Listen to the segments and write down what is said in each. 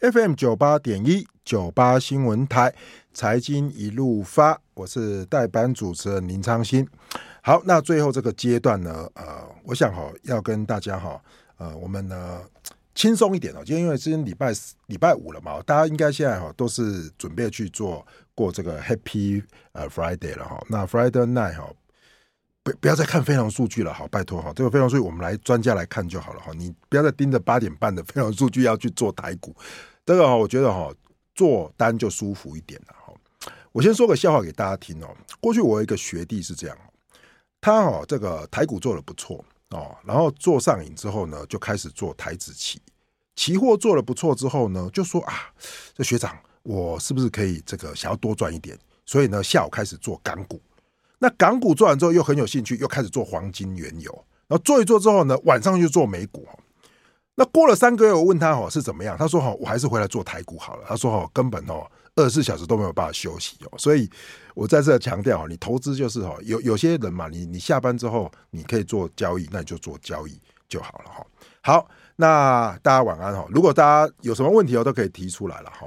FM 九八点一九八新闻台财经一路发，我是代班主持人林昌新。好，那最后这个阶段呢，呃，我想哈要跟大家哈，呃，我们呢轻松一点哦，今天因为今天礼拜礼拜五了嘛，大家应该现在哈都是准备去做过这个 Happy 呃 Friday 了哈。那 Friday night 哈，不不要再看非农数据了，好，拜托哈，这个非农数据我们来专家来看就好了哈，你不要再盯着八点半的非农数据要去做台股。这个我觉得哈，做单就舒服一点了哈。我先说个笑话给大家听哦。过去我有一个学弟是这样，他哈这个台股做得不错哦，然后做上瘾之后呢，就开始做台子期，期货做得不错之后呢，就说啊，这学长我是不是可以这个想要多赚一点？所以呢，下午开始做港股。那港股做完之后又很有兴趣，又开始做黄金、原油。然后做一做之后呢，晚上就做美股。那过了三个月，我问他哦是怎么样？他说哈，我还是回来做台股好了。他说哈，根本哦二十四小时都没有办法休息哦。所以我在这强调，你投资就是哦，有有些人嘛，你你下班之后你可以做交易，那你就做交易就好了哈。好，那大家晚安哈。如果大家有什么问题哦，都可以提出来了哈。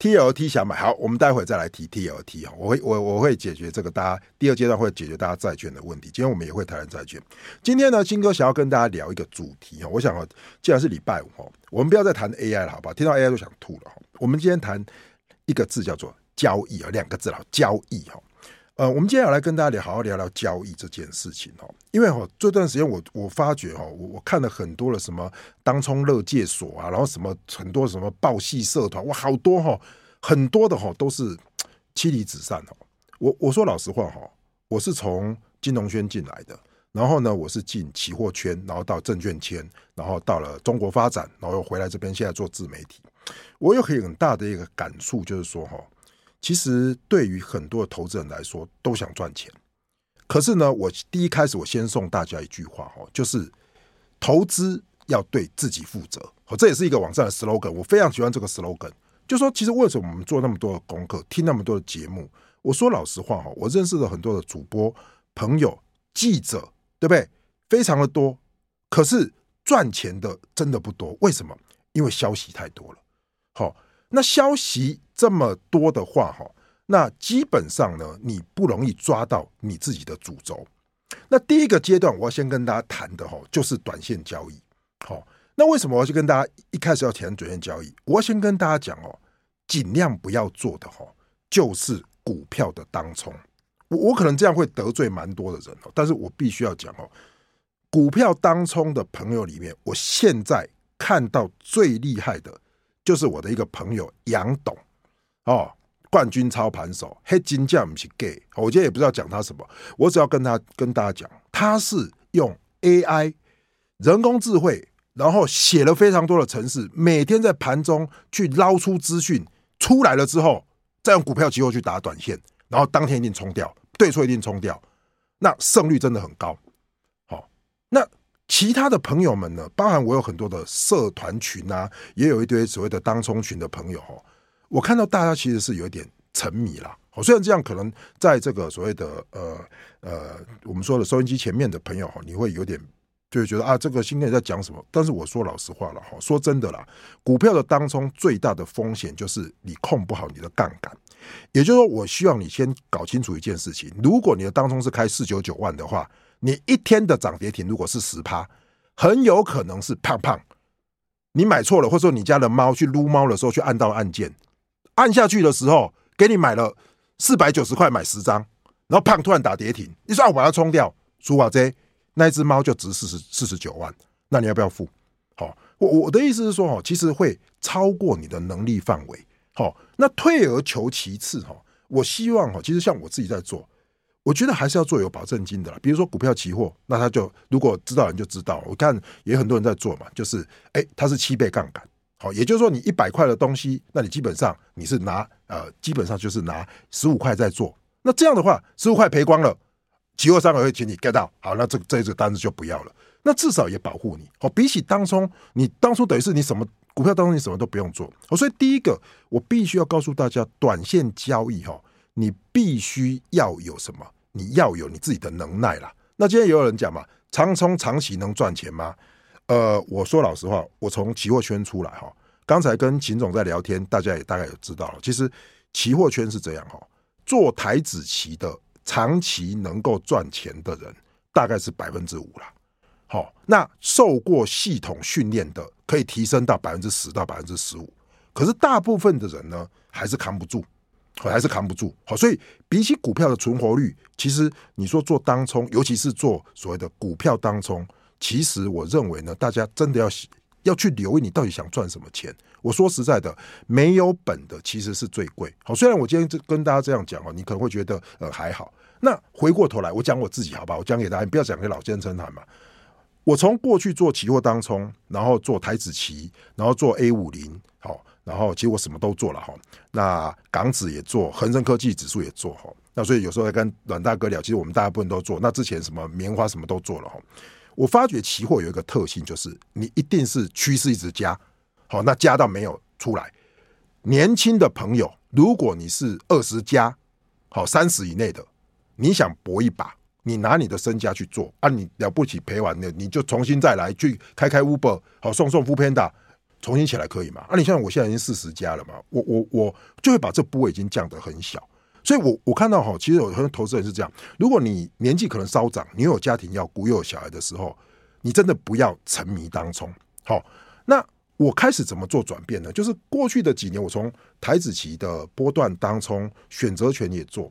TLT 想买好，我们待会再来提 TLT 哈，我会我我会解决这个大家第二阶段会解决大家债券的问题。今天我们也会谈债券。今天呢，金哥想要跟大家聊一个主题哈，我想啊，既然是礼拜五哈，我们不要再谈 AI 了，好不好？听到 AI 就想吐了哈。我们今天谈一个字叫做交易啊，两个字了，交易哈。呃，我们接下来跟大家聊，好好聊聊交易这件事情哦。因为哈，这段时间我我发觉哈，我我看了很多的什么当冲乐界所啊，然后什么很多什么报系社团，哇，好多哈，很多的哈都是 妻离子散哦。我我说老实话哈，我是从金融圈进来的，然后呢，我是进期货圈，然后到证券圈，然后到了中国发展，然后又回来这边，现在做自媒体。我有很大的一个感触，就是说哈。其实对于很多的投资人来说，都想赚钱。可是呢，我第一开始我先送大家一句话哦，就是投资要对自己负责。哦，这也是一个网站的 slogan，我非常喜欢这个 slogan。就说其实为什么我们做那么多的功课，听那么多的节目？我说老实话哈，我认识了很多的主播、朋友、记者，对不对？非常的多。可是赚钱的真的不多，为什么？因为消息太多了。好。那消息这么多的话，哈，那基本上呢，你不容易抓到你自己的主轴。那第一个阶段，我要先跟大家谈的哈，就是短线交易。好，那为什么我要去跟大家一开始要谈短线交易？我要先跟大家讲哦，尽量不要做的哈，就是股票的当冲。我我可能这样会得罪蛮多的人哦，但是我必须要讲哦，股票当冲的朋友里面，我现在看到最厉害的。就是我的一个朋友杨董哦，冠军操盘手，黑金匠不是 gay，我今天也不知道讲他什么，我只要跟他跟大家讲，他是用 AI 人工智慧，然后写了非常多的程式，每天在盘中去捞出资讯出来了之后，再用股票期货去打短线，然后当天一定冲掉，对错一定冲掉，那胜率真的很高。其他的朋友们呢，包含我有很多的社团群啊，也有一堆所谓的当冲群的朋友哦。我看到大家其实是有一点沉迷了。好，虽然这样可能在这个所谓的呃呃，我们说的收音机前面的朋友哈，你会有点就会觉得啊，这个新人在讲什么？但是我说老实话了哈，说真的啦，股票的当冲最大的风险就是你控不好你的杠杆。也就是说，我希望你先搞清楚一件事情：如果你的当冲是开四九九万的话。你一天的涨跌停如果是十趴，很有可能是胖胖，你买错了，或者说你家的猫去撸猫的时候去按到按键，按下去的时候给你买了四百九十块买十张，然后胖突然打跌停，你说我把它冲掉，输啊这那一只猫就值四十四十九万，那你要不要付？好，我我的意思是说哈，其实会超过你的能力范围。好，那退而求其次哈，我希望哈，其实像我自己在做。我觉得还是要做有保证金的啦，比如说股票期货，那他就如果知道人就知道，我看也很多人在做嘛，就是哎，它是七倍杠杆，好，也就是说你一百块的东西，那你基本上你是拿呃，基本上就是拿十五块在做，那这样的话十五块赔光了，期货商也会请你 get 到，好，那这这个单子就不要了，那至少也保护你，好，比起当中，你当初等于是你什么股票当中你什么都不用做，好所以第一个我必须要告诉大家，短线交易哈。你必须要有什么？你要有你自己的能耐啦。那今天也有人讲嘛，长冲长期能赚钱吗？呃，我说老实话，我从期货圈出来哈，刚才跟秦总在聊天，大家也大概有知道了。其实期货圈是这样哈，做台子期的长期能够赚钱的人大概是百分之五了。好，那受过系统训练的可以提升到百分之十到百分之十五，可是大部分的人呢还是扛不住，还是扛不住。好，所以比起股票的存活率，其实你说做当冲，尤其是做所谓的股票当冲，其实我认为呢，大家真的要。要去留意你到底想赚什么钱。我说实在的，没有本的其实是最贵。好，虽然我今天跟大家这样讲哦，你可能会觉得呃还好。那回过头来，我讲我自己好不好？我讲给大家，你不要讲给老先生谈嘛。我从过去做期货当冲，然后做台指期，然后做 A 五零，好，然后其实我什么都做了哈。那港指也做，恒生科技指数也做哈。那所以有时候在跟阮大哥聊，其实我们大部分都做。那之前什么棉花什么都做了哈。我发觉期货有一个特性，就是你一定是趋势一直加，好，那加到没有出来。年轻的朋友，如果你是二十加，好三十以内的，你想搏一把，你拿你的身家去做啊，你了不起赔完了，你就重新再来去开开 Uber，好送送 Foodpanda，重新起来可以吗？啊，你像我现在已经四十加了嘛，我我我就会把这部位已经降得很小。所以我，我看到哈，其实有很多投资人是这样：如果你年纪可能稍长，你有家庭要顾，又有小孩的时候，你真的不要沉迷当冲。好，那我开始怎么做转变呢？就是过去的几年，我从台子期的波段当冲选择权也做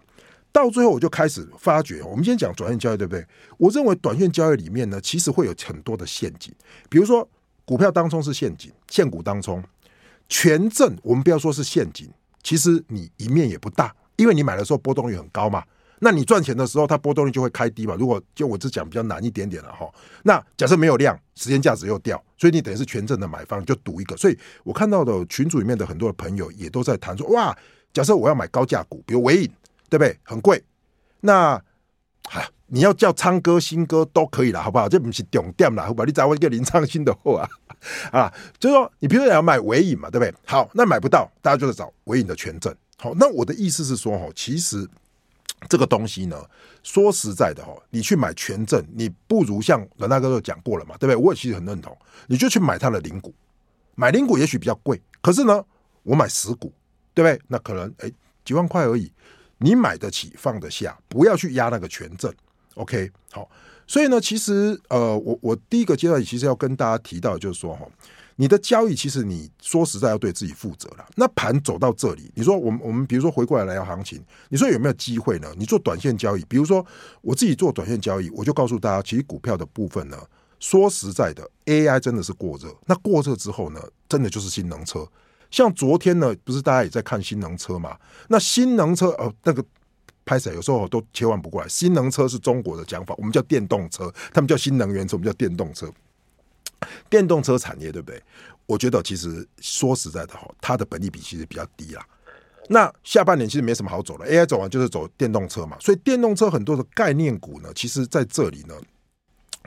到最后，我就开始发觉，我们今天讲短线交易，对不对？我认为短线交易里面呢，其实会有很多的陷阱，比如说股票当中是陷阱，现股当冲，权证我们不要说是陷阱，其实你赢面也不大。因为你买的时候波动率很高嘛，那你赚钱的时候，它波动率就会开低嘛。如果就我只讲比较难一点点了哈，那假设没有量，时间价值又掉，所以你等于是权证的买方就赌一个。所以我看到的群组里面的很多的朋友也都在谈说，哇，假设我要买高价股，比如纬颖，对不对？很贵，那，你要叫昌哥、新哥都可以了，好不好？这不是重点啦，好吧？你找我一个林昌新的货啊 啊，就是说你比如说要买尾影嘛，对不对？好，那买不到，大家就在找尾影的权证。好，那我的意思是说，哈，其实这个东西呢，说实在的，哈，你去买权证，你不如像阮大哥都讲过了嘛，对不对？我也其实很认同，你就去买它的零股，买零股也许比较贵，可是呢，我买十股，对不对？那可能哎几万块而已，你买得起，放得下，不要去压那个权证，OK？好，所以呢，其实呃，我我第一个阶段其实要跟大家提到，就是说，哈。你的交易其实你说实在要对自己负责了。那盘走到这里，你说我们我们比如说回过来来聊行情，你说有没有机会呢？你做短线交易，比如说我自己做短线交易，我就告诉大家，其实股票的部分呢，说实在的，AI 真的是过热。那过热之后呢，真的就是新能车。像昨天呢，不是大家也在看新能车嘛？那新能车呃，那个拍谢有时候都切换不过来。新能车是中国的讲法，我们叫电动车，他们叫新能源车，我们叫电动车。电动车产业对不对？我觉得其实说实在的哈，它的本益比其实比较低啦。那下半年其实没什么好走的，AI 走完就是走电动车嘛，所以电动车很多的概念股呢，其实在这里呢，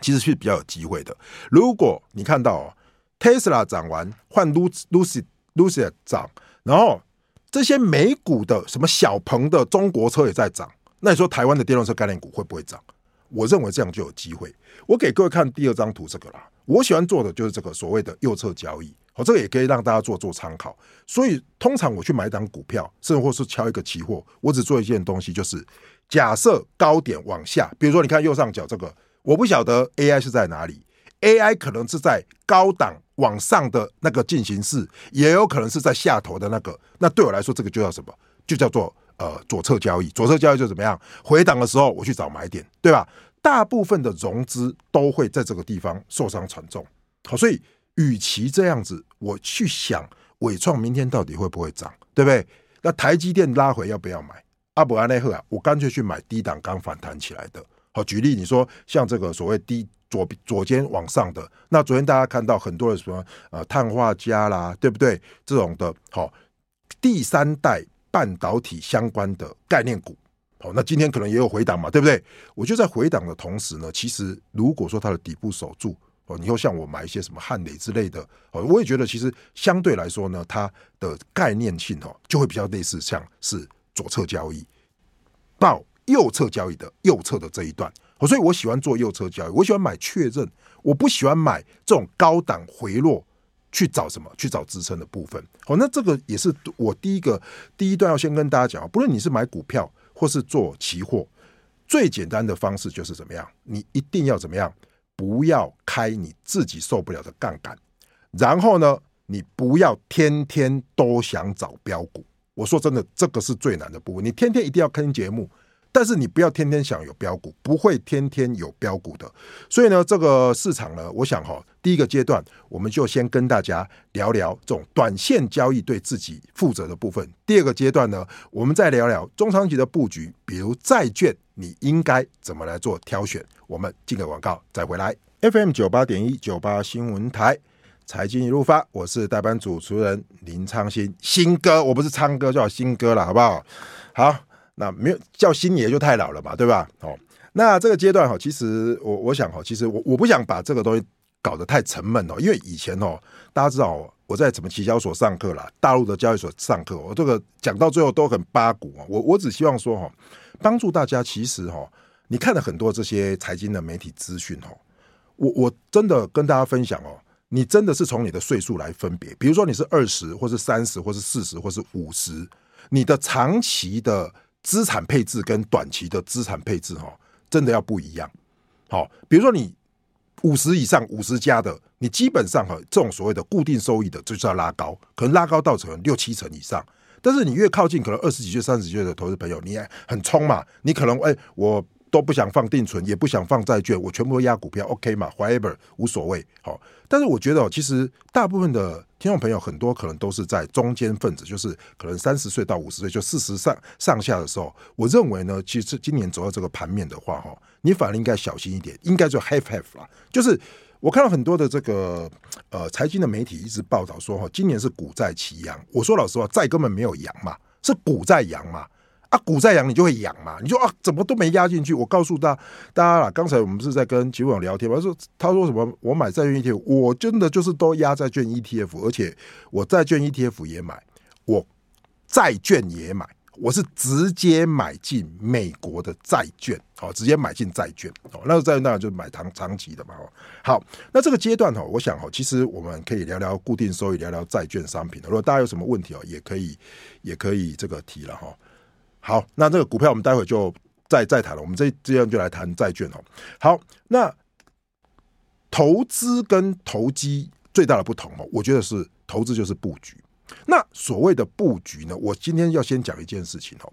其实是比较有机会的。如果你看到 Tesla 涨完换 Lucy Lucy 涨，然后这些美股的什么小鹏的中国车也在涨，那你说台湾的电动车概念股会不会涨？我认为这样就有机会。我给各位看第二张图，这个啦。我喜欢做的就是这个所谓的右侧交易，好，这个也可以让大家做做参考。所以通常我去买一档股票，甚或是敲一个期货，我只做一件东西，就是假设高点往下，比如说你看右上角这个，我不晓得 AI 是在哪里，AI 可能是在高档往上的那个进行式，也有可能是在下头的那个。那对我来说，这个就叫什么？就叫做呃左侧交易。左侧交易就怎么样？回档的时候我去找买点，对吧？大部分的融资都会在这个地方受伤惨重，好，所以与其这样子，我去想伟创明天到底会不会涨，对不对？那台积电拉回要不要买？阿伯安内赫啊，我干脆去买低档刚反弹起来的。好，举例你说像这个所谓低左左肩往上的，那昨天大家看到很多的什么呃碳化镓啦，对不对？这种的，好，第三代半导体相关的概念股。哦，那今天可能也有回档嘛，对不对？我就在回档的同时呢，其实如果说它的底部守住哦，你又像我买一些什么汉磊之类的哦，我也觉得其实相对来说呢，它的概念性哦就会比较类似像是左侧交易到右侧交易的右侧的这一段所以我喜欢做右侧交易，我喜欢买确认，我不喜欢买这种高档回落去找什么？去找支撑的部分。好，那这个也是我第一个第一段要先跟大家讲，不论你是买股票或是做期货，最简单的方式就是怎么样？你一定要怎么样？不要开你自己受不了的杠杆，然后呢，你不要天天都想找标股。我说真的，这个是最难的部分。你天天一定要听节目。但是你不要天天想有标股，不会天天有标股的。所以呢，这个市场呢，我想哈，第一个阶段我们就先跟大家聊聊这种短线交易对自己负责的部分。第二个阶段呢，我们再聊聊中长期的布局，比如债券，你应该怎么来做挑选。我们进个广告再回来。FM 九八点一九八新闻台财经一路发，我是代班主持人林昌新，新哥，我不是昌哥，叫新哥了，好不好？好。那没有叫星爷就太老了吧，对吧？哦，那这个阶段哈，其实我我想哈，其实我我不想把这个东西搞得太沉闷哦，因为以前哦，大家知道我在什么期交所上课啦，大陆的交易所上课，我这个讲到最后都很八股啊。我我只希望说哈，帮助大家，其实哈，你看了很多这些财经的媒体资讯哦，我我真的跟大家分享哦，你真的是从你的岁数来分别，比如说你是二十，或是三十，或是四十，或是五十，你的长期的。资产配置跟短期的资产配置哈，真的要不一样。好，比如说你五十以上五十加的，你基本上哈，这种所谓的固定收益的，就是要拉高，可能拉高到成六七成以上。但是你越靠近可能二十几岁、三十岁的投资朋友，你很冲嘛，你可能哎我。都不想放定存，也不想放债券，我全部都押股票，OK 嘛？Whatever，无所谓。好，但是我觉得，其实大部分的听众朋友很多可能都是在中间分子，就是可能三十岁到五十岁，就四十上上下的时候。我认为呢，其实今年走到这个盘面的话，哈，你反而应该小心一点，应该就 half half 啦。就是我看到很多的这个呃财经的媒体一直报道说，哈，今年是股债齐扬。我说老实话，债根本没有扬嘛，是股在扬嘛。啊，股在扬，你就会扬嘛？你说啊，怎么都没压进去？我告诉大家，大家啦，刚才我们是在跟吉永聊天嘛，他说他说什么？我买债券 ETF，我真的就是都压债券 ETF，而且我债券 ETF 也买，我债券也买，我是直接买进美国的债券，好，直接买进债券，哦，那个债券当然就是买长长期的嘛，哦，好，那这个阶段哈，我想哈，其实我们可以聊聊固定收益，聊聊债券商品的，如果大家有什么问题哦，也可以也可以这个提了哈。好，那这个股票我们待会就再再谈了。我们这这样就来谈债券哦。好，那投资跟投机最大的不同哦，我觉得是投资就是布局。那所谓的布局呢，我今天要先讲一件事情哦。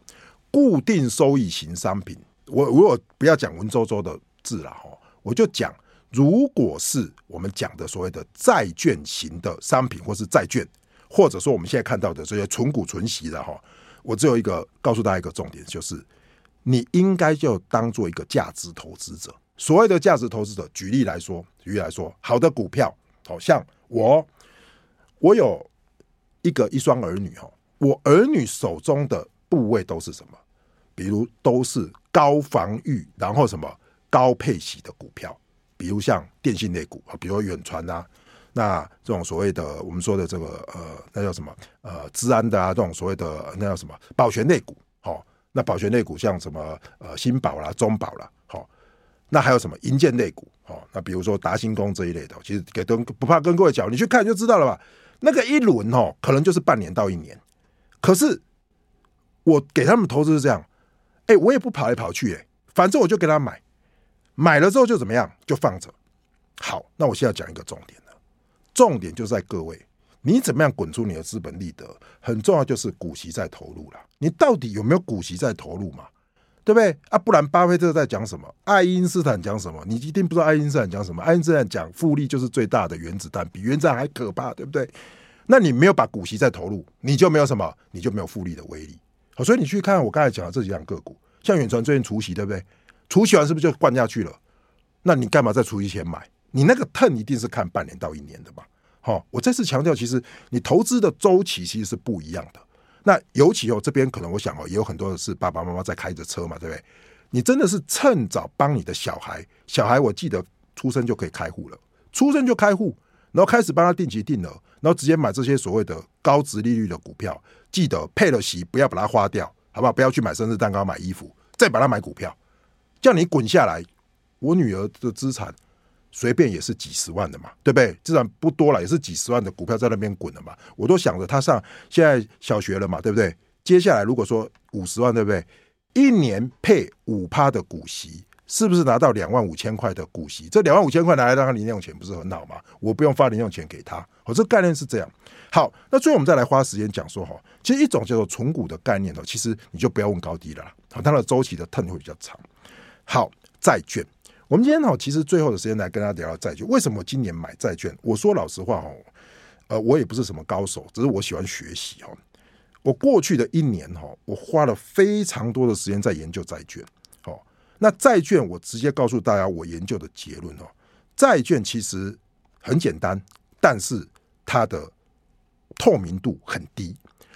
固定收益型商品，我如果不要讲文绉绉的字了哈，我就讲，如果是我们讲的所谓的债券型的商品，或是债券，或者说我们现在看到的这些存股存息的哈。我只有一个告诉大家一个重点，就是你应该就当做一个价值投资者。所谓的价值投资者，举例来说，举例来说，好的股票，好像我，我有一个一双儿女哈，我儿女手中的部位都是什么？比如都是高防御，然后什么高配息的股票，比如像电信类股啊，比如远传啊。那这种所谓的我们说的这个呃，那叫什么呃，资安的啊，这种所谓的那叫什么保全类股，好、哦，那保全类股像什么呃，新宝啦、中宝啦，好、哦，那还有什么银建类股，好、哦，那比如说达新工这一类的，其实给跟不怕跟各位讲，你去看就知道了吧。那个一轮哦，可能就是半年到一年，可是我给他们投资是这样，哎，我也不跑来跑去，哎，反正我就给他买，买了之后就怎么样，就放着。好，那我现在讲一个重点。重点就在各位，你怎么样滚出你的资本利得？很重要，就是股息在投入了。你到底有没有股息在投入嘛？对不对？啊，不然巴菲特在讲什么？爱因斯坦讲什么？你一定不知道爱因斯坦讲什么？爱因斯坦讲复利就是最大的原子弹，比原子弹还可怕，对不对？那你没有把股息再投入，你就没有什么，你就没有复利的威力。好，所以你去看我刚才讲的这几样个股，像远传最近除息，对不对？除息完是不是就灌下去了？那你干嘛在除息前买？你那个 turn 一定是看半年到一年的嘛？好，我再次强调，其实你投资的周期其实是不一样的。那尤其哦，这边可能我想哦，也有很多的是爸爸妈妈在开着车嘛，对不对？你真的是趁早帮你的小孩，小孩我记得出生就可以开户了，出生就开户，然后开始帮他定期定额，然后直接买这些所谓的高殖利率的股票，记得配了息不要把它花掉，好不好？不要去买生日蛋糕、买衣服，再把它买股票，叫你滚下来。我女儿的资产。随便也是几十万的嘛，对不对？至少不多了，也是几十万的股票在那边滚了嘛。我都想着他上现在小学了嘛，对不对？接下来如果说五十万，对不对？一年配五趴的股息，是不是拿到两万五千块的股息？这两万五千块拿来当他零用钱，不是很好吗？我不用发零用钱给他，哦，这概念是这样。好，那最后我们再来花时间讲说哈，其实一种叫做存股的概念哦，其实你就不要问高低了，好，它的周期的 t 会比较长。好，债券。我们今天哈，其实最后的时间来跟大家聊聊债券。为什么今年买债券？我说老实话哦，呃，我也不是什么高手，只是我喜欢学习哈。我过去的一年哈，我花了非常多的时间在研究债券。哦，那债券我直接告诉大家我研究的结论哦，债券其实很简单，但是它的透明度很低，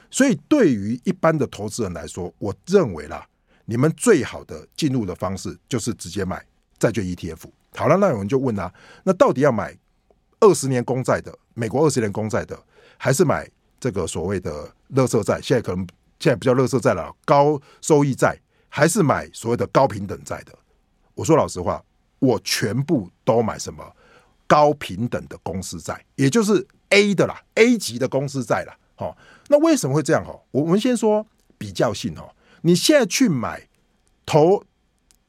所以对于一般的投资人来说，我认为啦，你们最好的进入的方式就是直接买。债券 ETF 好了，那有人就问啊，那到底要买二十年公债的美国二十年公债的，还是买这个所谓的垃圾债？现在可能现在不叫垃圾债了，高收益债，还是买所谓的高平等债的？我说老实话，我全部都买什么高平等的公司债，也就是 A 的啦，A 级的公司债啦。好，那为什么会这样？哈，我们先说比较性哦，你现在去买投。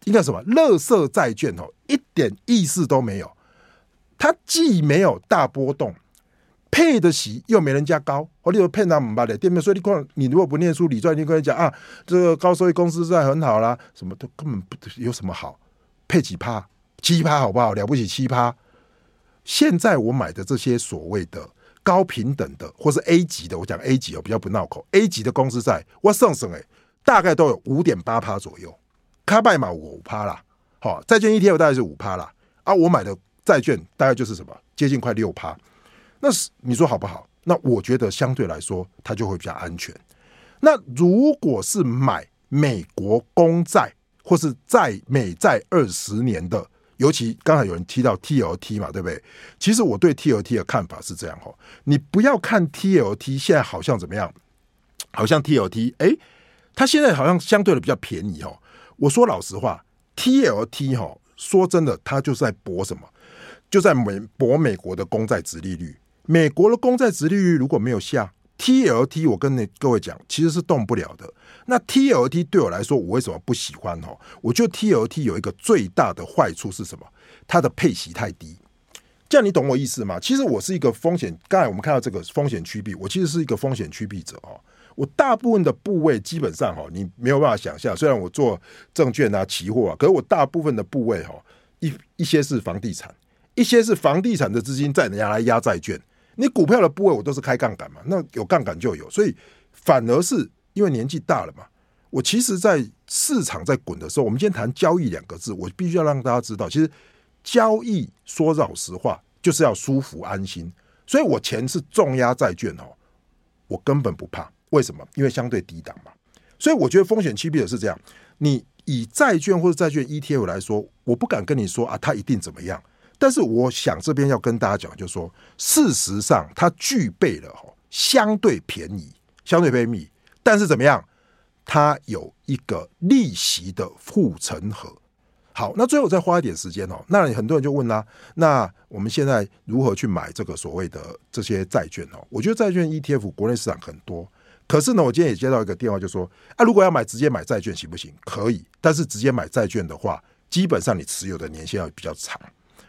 应该什么？垃圾债券哦，一点意思都没有。它既没有大波动，配的息又没人家高。我你有骗他们吧的店面，所以你看，你如果不念书，理专你跟你讲啊，这个高收益公司债很好啦，什么都根本不有什么好，配几趴，七趴好不好？了不起七趴。现在我买的这些所谓的高平等的，或是 A 级的，我讲 A 级哦，比较不闹口，A 级的公司债，我算算哎，大概都有五点八趴左右。卡拜嘛五趴啦，好，债券 ETF 大概是五趴啦，啊，我买的债券大概就是什么接近快六趴，那是你说好不好？那我觉得相对来说它就会比较安全。那如果是买美国公债或是债美债二十年的，尤其刚才有人提到 TLT 嘛，对不对？其实我对 TLT 的看法是这样哈，你不要看 TLT 现在好像怎么样，好像 TLT 哎，它现在好像相对的比较便宜哦。我说老实话，TLT 哈，说真的，它就是在搏什么？就在美博美国的公债殖利率。美国的公债殖利率如果没有下，TLT 我跟你各位讲，其实是动不了的。那 TLT 对我来说，我为什么不喜欢？哦，我觉得 TLT 有一个最大的坏处是什么？它的配息太低。这样你懂我意思吗？其实我是一个风险，刚才我们看到这个风险趋避，我其实是一个风险趋避者哦。我大部分的部位基本上哈，你没有办法想象。虽然我做证券啊、期货啊，可是我大部分的部位哈，一一些是房地产，一些是房地产的资金再拿来压债券。你股票的部位我都是开杠杆嘛，那有杠杆就有，所以反而是因为年纪大了嘛。我其实，在市场在滚的时候，我们今天谈交易两个字，我必须要让大家知道，其实交易说老实话就是要舒服安心。所以我钱是重压债券哦，我根本不怕。为什么？因为相对低档嘛，所以我觉得风险趋避的是这样。你以债券或者债券 ETF 来说，我不敢跟你说啊，它一定怎么样。但是我想这边要跟大家讲，就是说，事实上它具备了相对便宜、相对便宜，但是怎么样？它有一个利息的护城河。好，那最后再花一点时间哦。那很多人就问啦，那我们现在如何去买这个所谓的这些债券哦？我觉得债券 ETF 国内市场很多。可是呢，我今天也接到一个电话，就说啊，如果要买直接买债券行不行？可以，但是直接买债券的话，基本上你持有的年限要比较长。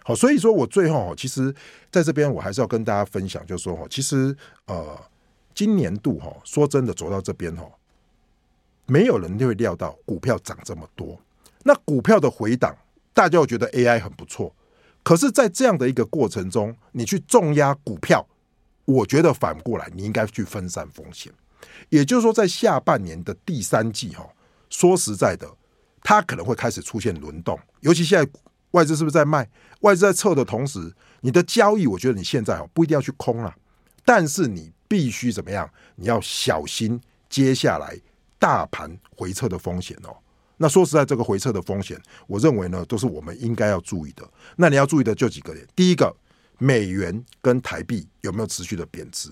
好，所以说我最后其实在这边我还是要跟大家分享，就是说其实呃，今年度哈，说真的走到这边哈，没有人会料到股票涨这么多。那股票的回档，大家会觉得 AI 很不错，可是，在这样的一个过程中，你去重压股票，我觉得反过来你应该去分散风险。也就是说，在下半年的第三季，哈，说实在的，它可能会开始出现轮动。尤其现在外资是不是在卖？外资在撤的同时，你的交易，我觉得你现在哦不一定要去空了，但是你必须怎么样？你要小心接下来大盘回撤的风险哦。那说实在，这个回撤的风险，我认为呢，都是我们应该要注意的。那你要注意的就几个点：第一个，美元跟台币有没有持续的贬值？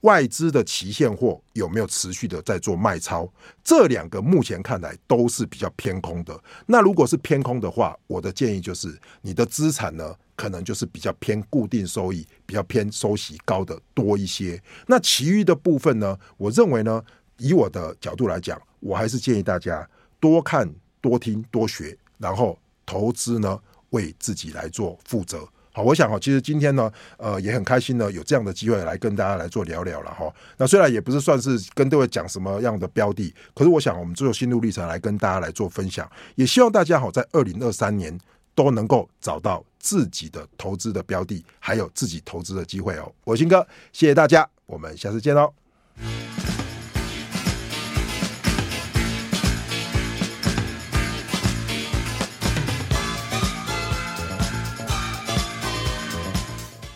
外资的期现货有没有持续的在做卖超？这两个目前看来都是比较偏空的。那如果是偏空的话，我的建议就是你的资产呢，可能就是比较偏固定收益，比较偏收息高的多一些。那其余的部分呢，我认为呢，以我的角度来讲，我还是建议大家多看、多听、多学，然后投资呢，为自己来做负责。好，我想哈，其实今天呢，呃，也很开心呢，有这样的机会来跟大家来做聊聊了哈。那虽然也不是算是跟各位讲什么样的标的，可是我想我们只有心路历程来跟大家来做分享，也希望大家好在二零二三年都能够找到自己的投资的标的，还有自己投资的机会哦。我新哥，谢谢大家，我们下次见喽。